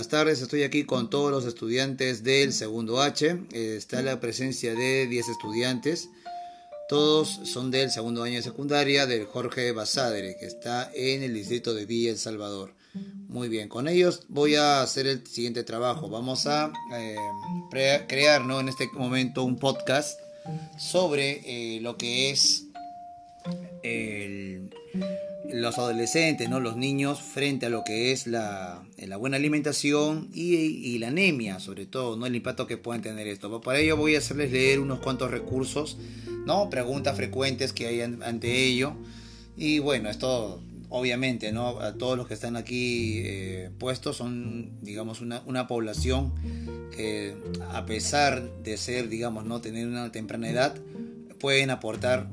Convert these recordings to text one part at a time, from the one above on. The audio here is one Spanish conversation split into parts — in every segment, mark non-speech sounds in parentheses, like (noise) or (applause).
buenas tardes. Estoy aquí con todos los estudiantes del segundo H. Está la presencia de 10 estudiantes. Todos son del segundo año de secundaria del Jorge Basadre, que está en el distrito de Villa El Salvador. Muy bien, con ellos voy a hacer el siguiente trabajo. Vamos a eh, crear ¿no? en este momento un podcast sobre eh, lo que es los adolescentes, ¿no? los niños frente a lo que es la, la buena alimentación y, la anemia, sobre todo, ¿no? el impacto que pueden tener esto. Para ello voy a hacerles leer unos cuantos recursos, ¿no? preguntas frecuentes que hay ante ello. Y bueno, esto obviamente, ¿no? A todos los que están aquí eh, puestos son, digamos, una, una, población que a pesar de ser, digamos, no tener una temprana edad, pueden aportar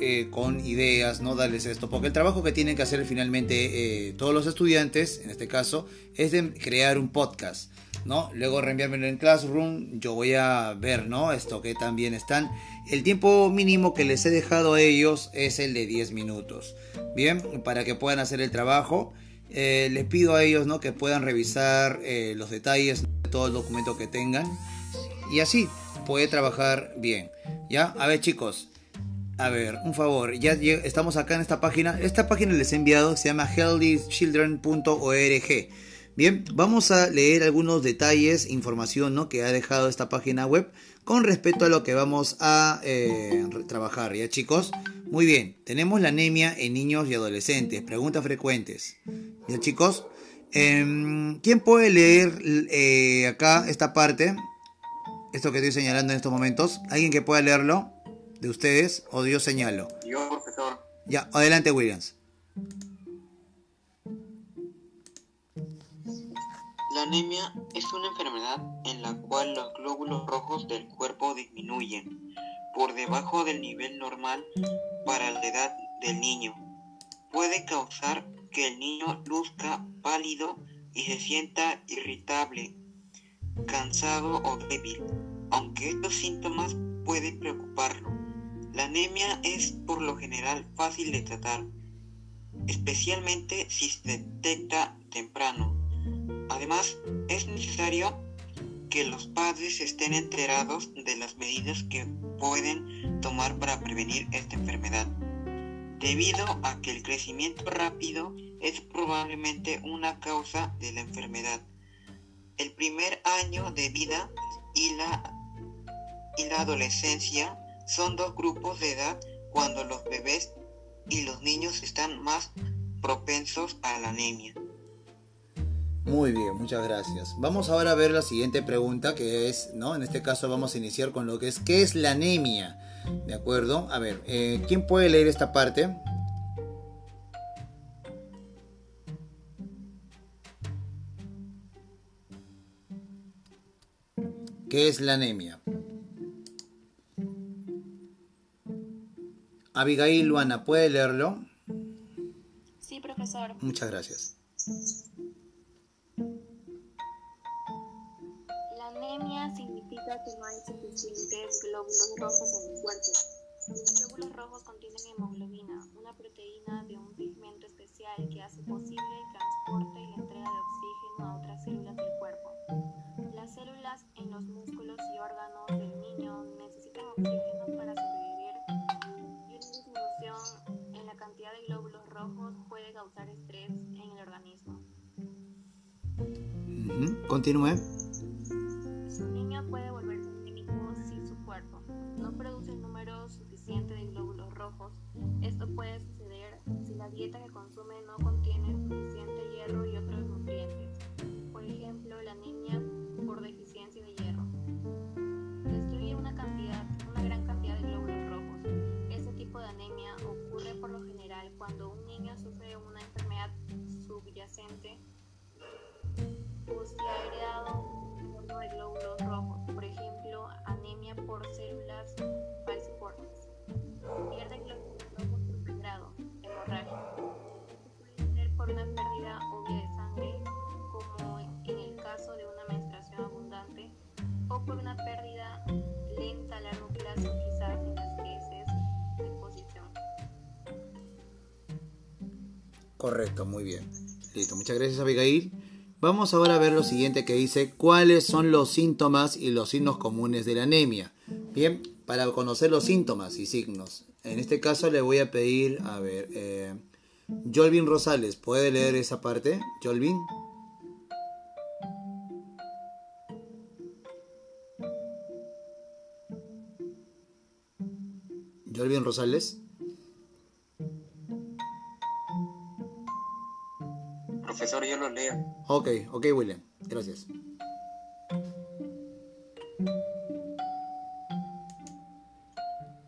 eh, con ideas, no darles esto, porque el trabajo que tienen que hacer finalmente eh, todos los estudiantes, en este caso, es de crear un podcast. ¿no? Luego reenviármelo en Classroom, yo voy a ver, ¿no? Esto que también están. El tiempo mínimo que les he dejado a ellos es el de 10 minutos. Bien, para que puedan hacer el trabajo. Eh, les pido a ellos, ¿no? Que puedan revisar los detalles de todo el documento que tengan. Y así puede trabajar bien. ¿Ya? A ver, chicos. A ver, un favor, ya estamos acá en esta página. Esta página les he enviado, se llama healthychildren.org. Bien, vamos a leer algunos detalles, información ¿no? que ha dejado esta página web con respecto a lo que vamos a eh, trabajar, ¿ya chicos? Muy bien, tenemos la anemia en niños y adolescentes, preguntas frecuentes, ¿ya chicos? Em, ¿Quién puede leer eh, acá esta parte? Esto que estoy señalando en estos momentos. ¿Alguien que pueda leerlo? ¿De ustedes? ¿O yo señalo? Yo, profesor. Ya, adelante Williams. La anemia es una enfermedad en la cual los glóbulos rojos del cuerpo disminuyen por debajo del nivel normal para la edad del niño. Puede causar que el niño luzca pálido y se sienta irritable, cansado o débil, aunque estos síntomas pueden preocuparlo. La anemia es por lo general fácil de tratar, especialmente si se detecta temprano. Además, es necesario que los padres estén enterados de las medidas que pueden tomar para prevenir esta enfermedad, debido a que el crecimiento rápido es probablemente una causa de la enfermedad. El primer año de vida y la, y la adolescencia son dos grupos de edad cuando los bebés y los niños están más propensos a la anemia. Muy bien, muchas gracias. Vamos ahora a ver la siguiente pregunta que es, ¿no? En este caso vamos a iniciar con lo que es, ¿qué es la anemia? ¿De acuerdo? A ver, eh, ¿quién puede leer esta parte? ¿Qué es la anemia? Abigail Luana, ¿puede leerlo? Sí, profesor. Muchas gracias. Continúe. Esto puede suceder si la dieta que consume no contiene suficiente hierro y otros nutrientes, por ejemplo la anemia por deficiencia de hierro. Destruye una, cantidad, una gran cantidad de glóbulos rojos. Este tipo de anemia ocurre por lo general cuando un niño sufre una enfermedad subyacente o si ha heredado un de glóbulos rojos, por ejemplo anemia por células falciformes. Pierde por una pérdida obvia de sangre, como en el caso de una menstruación abundante, o por una pérdida lenta a largo plazo, quizás en las heces de posición. Correcto, muy bien. Listo, muchas gracias Abigail. Vamos ahora a ver lo siguiente que dice, ¿cuáles son los síntomas y los signos comunes de la anemia? Bien, para conocer los síntomas y signos, en este caso le voy a pedir, a ver, eh, Jolvin Rosales, ¿puede leer esa parte? Jolvin. Jolvin Rosales. Profesor, yo lo leo. Ok, ok, William. Gracias.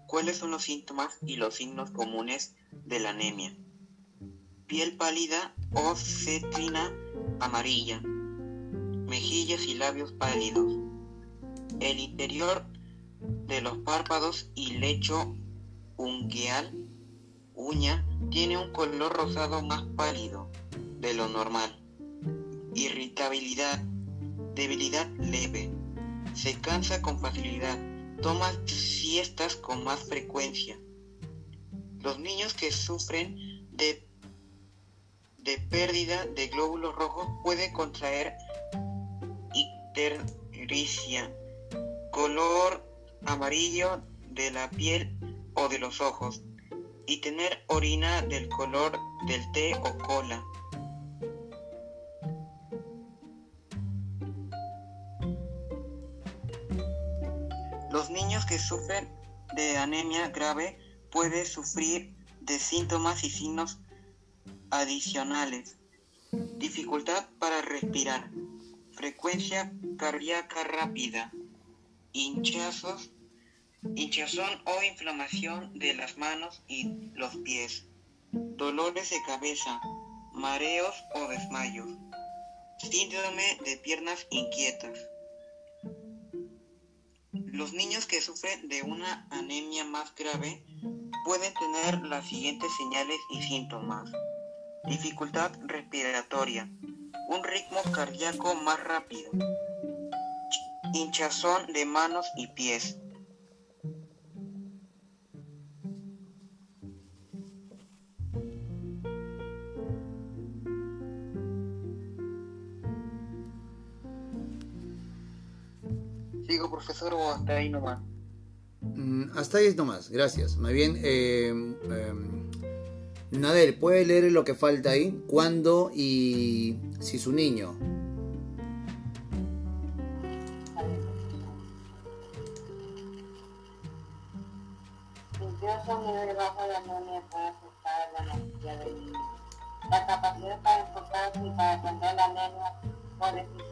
¿Cuáles son los síntomas y los signos comunes de la anemia? Piel pálida o cetrina amarilla. Mejillas y labios pálidos. El interior de los párpados y lecho ungueal, uña, tiene un color rosado más pálido de lo normal. Irritabilidad, debilidad leve. Se cansa con facilidad. Toma siestas con más frecuencia. Los niños que sufren de, de pérdida de glóbulos rojos pueden contraer ictericia, color amarillo de la piel o de los ojos, y tener orina del color del té o cola. Los niños que sufren de anemia grave pueden sufrir de síntomas y signos adicionales. Dificultad para respirar, frecuencia cardíaca rápida, hinchazos, hinchazón o inflamación de las manos y los pies, dolores de cabeza, mareos o desmayos, síndrome de piernas inquietas. Los niños que sufren de una anemia más grave pueden tener las siguientes señales y síntomas. Dificultad respiratoria, un ritmo cardíaco más rápido, hinchazón de manos y pies. Profesor, o hasta ahí nomás. Mm, hasta ahí nomás, gracias. Más bien, eh, eh, Nadel, ¿puede leer lo que falta ahí? ¿Cuándo y si su niño? Un nivel bajo de anemia puede afectar la necesidad del niño. La capacidad para enfocarse y para atender la anemia por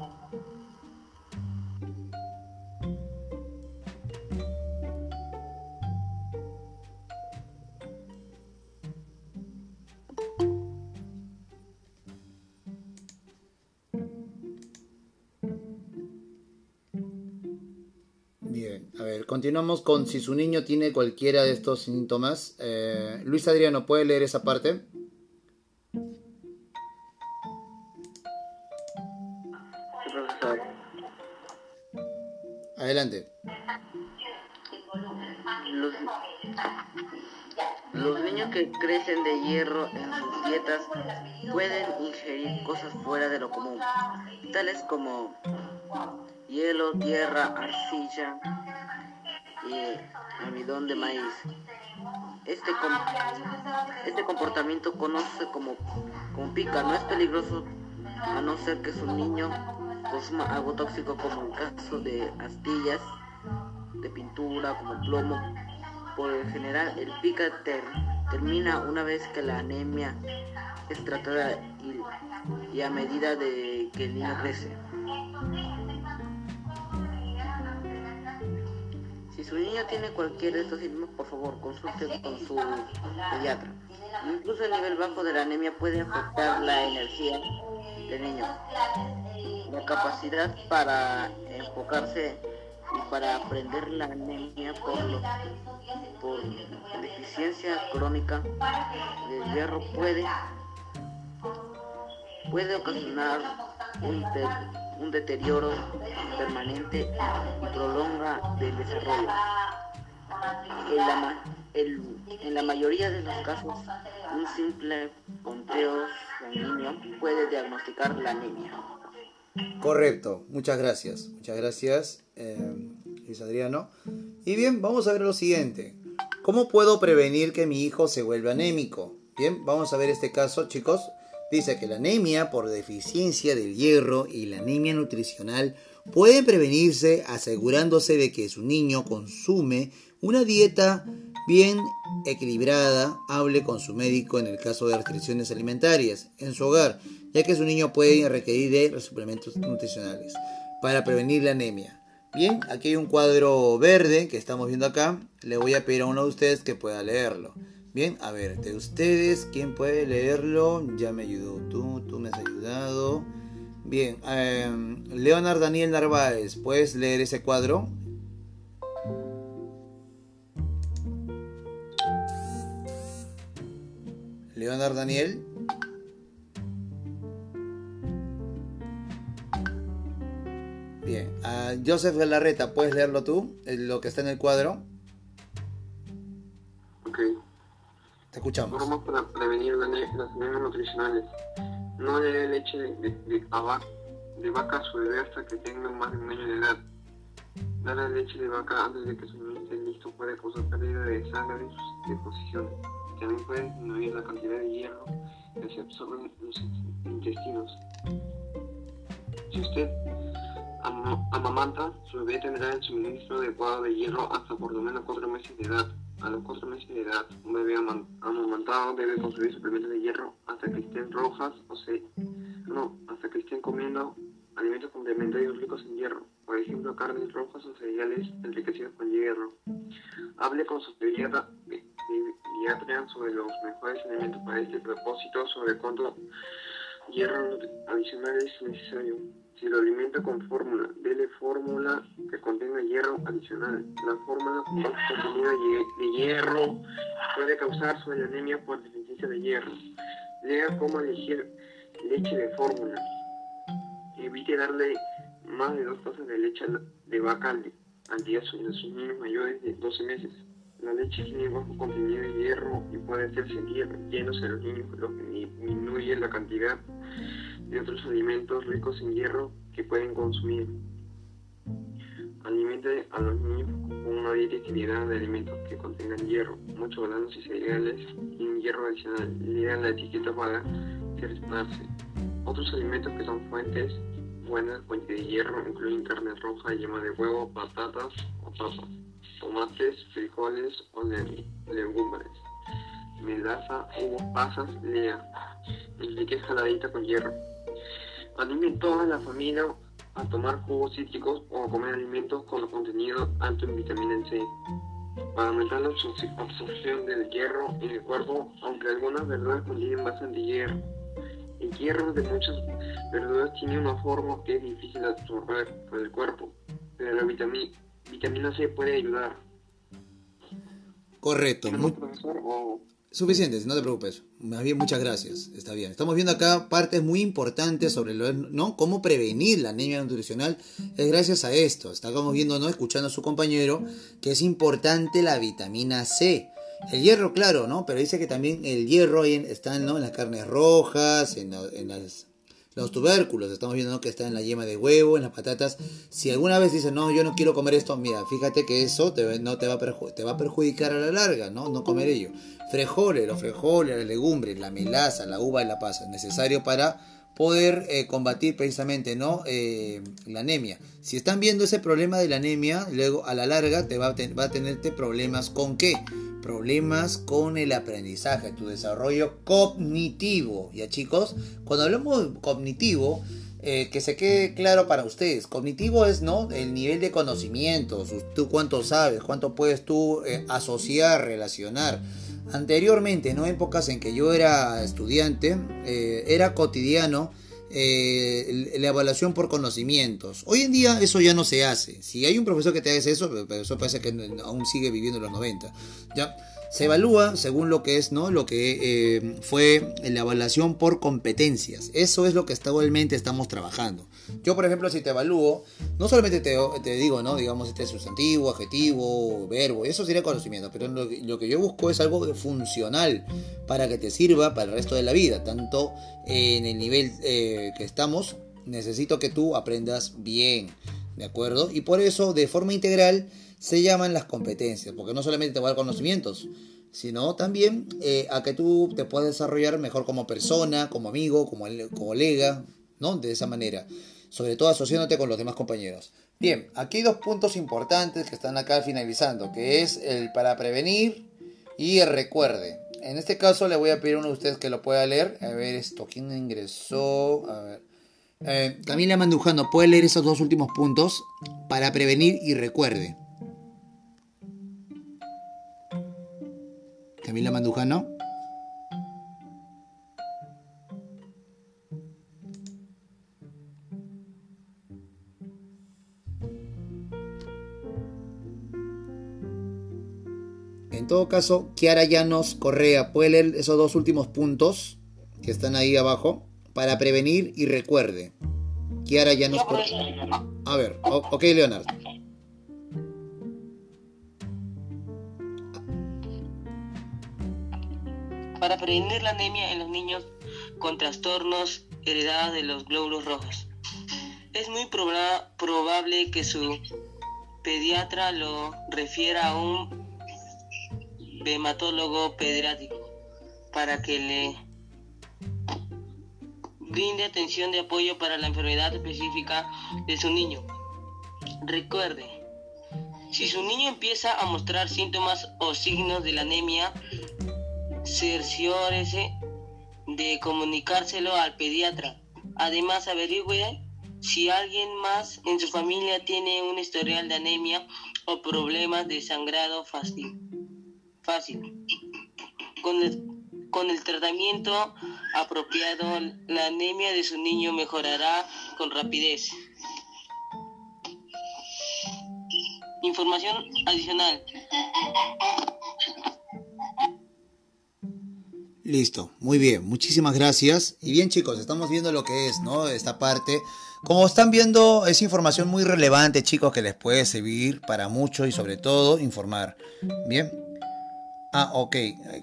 continuamos con si su niño tiene cualquiera de estos síntomas. Eh, Luis Adriano, ¿puede leer esa parte? Sí, profesor. Adelante. Los, los niños que crecen de hierro en sus dietas pueden ingerir cosas fuera de lo común, tales como hielo, tierra, arcilla almidón de maíz. Este, este comportamiento conoce como, como pica, no es peligroso a no ser que su niño consuma algo tóxico como el caso de astillas de pintura como plomo. Por el general, el pica ter- termina una vez que la anemia es tratada y a medida de que el niño crece. Niño tiene cualquiera de estos síntomas, por favor, consulte con su pediatra. Incluso el nivel bajo de la anemia puede afectar la energía del niño, la capacidad para enfocarse y para aprender la anemia por, por deficiencia crónica del hierro puede, puede ocasionar un, te- un deterioro permanente y prolonga el desarrollo. En la, mayoría de los casos, un simple conteo sanguíneo puede diagnosticar la anemia. Correcto, muchas gracias. Muchas gracias, eh, Luis Adriano. Y bien, vamos a ver lo siguiente. ¿Cómo puedo prevenir que mi hijo se vuelva anémico? Bien, vamos a ver este caso, chicos. Dice que la anemia por deficiencia del hierro y la anemia nutricional pueden prevenirse asegurándose de que su niño consume una dieta bien equilibrada, hable con su médico en el caso de restricciones alimentarias en su hogar, ya que su niño puede requerir de suplementos nutricionales para prevenir la anemia. Bien, aquí hay un cuadro verde que estamos viendo acá. Le voy a pedir a uno de ustedes que pueda leerlo. Bien, a ver, de ustedes, ¿quién puede leerlo? Ya me ayudó tú, tú me has ayudado. Bien, em, Leonard Daniel Narváez, ¿puedes leer ese cuadro? Leonard Daniel. Bien, uh, Joseph Galarreta, ¿puedes leerlo tú? Lo que está en el cuadro. Te escuchamos. Formas para prevenir las enfermedades nutricionales. No dé leche de, de, de, vaca bebé hasta que tenga más de un año de edad. Darle leche de vaca antes de que su niño esté listo puede causar pérdida de sangre y sus deposiciones. También puede disminuir la cantidad de hierro que se absorbe en los intestinos. Si usted amamanta, su bebé tendrá el suministro adecuado de hierro hasta por lo menos 4 meses de edad. A los 4 meses de edad, un bebé amamantado debe consumir suplementos de hierro hasta que estén rojas o se... No, hasta que estén comiendo alimentos complementarios ricos en hierro, por ejemplo carnes rojas o cereales enriquecidos con hierro. Hable con su pediatra, pediatra sobre los mejores alimentos para este propósito, sobre cuánto hierro adicional es necesario. Si lo alimenta con fórmula, dele fórmula que contenga hierro adicional. La fórmula con contenido de hierro puede causar su anemia por deficiencia de hierro. Lea cómo elegir leche de fórmula. Evite darle más de dos tazas de leche de vaca al día a sus niños mayores de 12 meses. La leche tiene bajo contenido de hierro y puede hacerse llenos en los niños, lo que disminuye la cantidad de otros alimentos ricos en hierro que pueden consumir. Alimente a los niños con una dieta equilibrada de alimentos que contengan hierro, muchos granos y cereales y un hierro adicional. Lea la etiqueta para cerciorarse. Otros alimentos que son fuentes buenas de hierro incluyen carne roja, yema de huevo, patatas o papas, tomates, frijoles o legumbres, melaza, uvas, pasas, lea. Enrique jaladita con hierro. Anime toda la familia a tomar jugos cítricos o a comer alimentos con contenido alto en vitamina C para aumentar la absorción del hierro en el cuerpo, aunque algunas verduras contienen bastante hierro. El hierro de muchas verduras tiene una forma que es difícil de absorber por el cuerpo, pero la vitamina, vitamina C puede ayudar. Correcto. profesor, Suficiente, no te preocupes. Más bien, muchas gracias. Está bien. Estamos viendo acá partes muy importantes sobre lo, ¿no? cómo prevenir la anemia nutricional. Es gracias a esto. Estamos viendo, ¿no? escuchando a su compañero, que es importante la vitamina C. El hierro, claro, ¿no? Pero dice que también el hierro está ¿no? en las carnes rojas, en las los tubérculos, estamos viendo que está en la yema de huevo, en las patatas. Si alguna vez dices, no, yo no quiero comer esto, mira, fíjate que eso te, no te va, a te va a perjudicar a la larga, ¿no? No comer ello. Frejoles, los frejoles, las legumbres, la melaza, la uva y la pasa, necesario para poder eh, combatir precisamente ¿no? Eh, la anemia. Si están viendo ese problema de la anemia, luego a la larga te va a, va a tenerte problemas con qué? problemas con el aprendizaje, tu desarrollo cognitivo. Ya chicos, cuando hablamos de cognitivo, eh, que se quede claro para ustedes, cognitivo es ¿no? el nivel de conocimientos, tú cuánto sabes, cuánto puedes tú asociar, relacionar. Anteriormente, ¿no? épocas en que yo era estudiante, eh, era cotidiano la evaluación por conocimientos. Hoy en día eso ya no se hace. Si hay un profesor que te hace eso, eso parece que aún sigue viviendo en los 90. ¿ya? Se evalúa según lo que es, ¿no? Lo que eh, fue la evaluación por competencias. Eso es lo que actualmente estamos trabajando. Yo, por ejemplo, si te evalúo, no solamente te, digo, ¿no? Digamos, este sustantivo, adjetivo, verbo, eso sería conocimiento, pero lo, que yo busco es algo funcional para que te sirva para el resto de la vida, tanto en el nivel eh, que estamos, necesito que tú aprendas bien, ¿de acuerdo? Y por eso, de forma integral, se llaman las competencias, porque no solamente te va a dar conocimientos, sino también eh, a que tú te puedas desarrollar mejor como persona, como amigo, como colega, ¿no? De esa manera, sobre todo asociándote con los demás compañeros. Bien, aquí hay dos puntos importantes que están acá finalizando, que es el para prevenir y el recuerde. En este caso le voy a pedir a uno de ustedes que lo pueda leer. A ver esto, ¿quién ingresó? A ver. Eh, Camila Mandujano, ¿puede leer esos dos últimos puntos? Para prevenir y recuerde. Camila Mandujano. Todo caso, Kiara Llanos Correa, ¿puede leer esos dos últimos puntos que están ahí abajo? Para prevenir y recuerde. Kiara Llanos Correa. A ver, ok, Leonardo. para prevenir la anemia en los niños con trastornos heredados de los glóbulos rojos. Es muy probable que su pediatra lo refiera a un hematólogo pediátrico para que le brinde atención de apoyo para la enfermedad específica de su niño. Recuerde, si su niño empieza a mostrar síntomas o signos de la anemia, cerciórese de comunicárselo al pediatra. Además, averigüe si alguien más en su familia tiene un historial de anemia o problemas de sangrado fácil. Fácil. Con el, con el tratamiento apropiado, la anemia de su niño mejorará con rapidez. Información adicional. Listo, muy bien, muchísimas gracias. Y bien chicos, estamos viendo lo que es, ¿no? Esta parte. Como están viendo, es información muy relevante, chicos, que les puede servir para mucho y sobre todo informar. Bien. Ah, ok.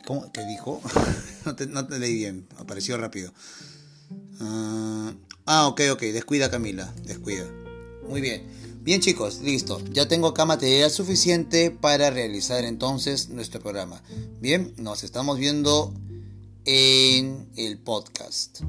¿Cómo? ¿Qué dijo? (laughs) no, te, leí bien, apareció rápido. ah, ah ok, ok, descuida Camila, descuida. Muy bien. Bien chicos, listo. Ya tengo acá material suficiente para realizar entonces nuestro programa. Bien, nos estamos viendo en el podcast.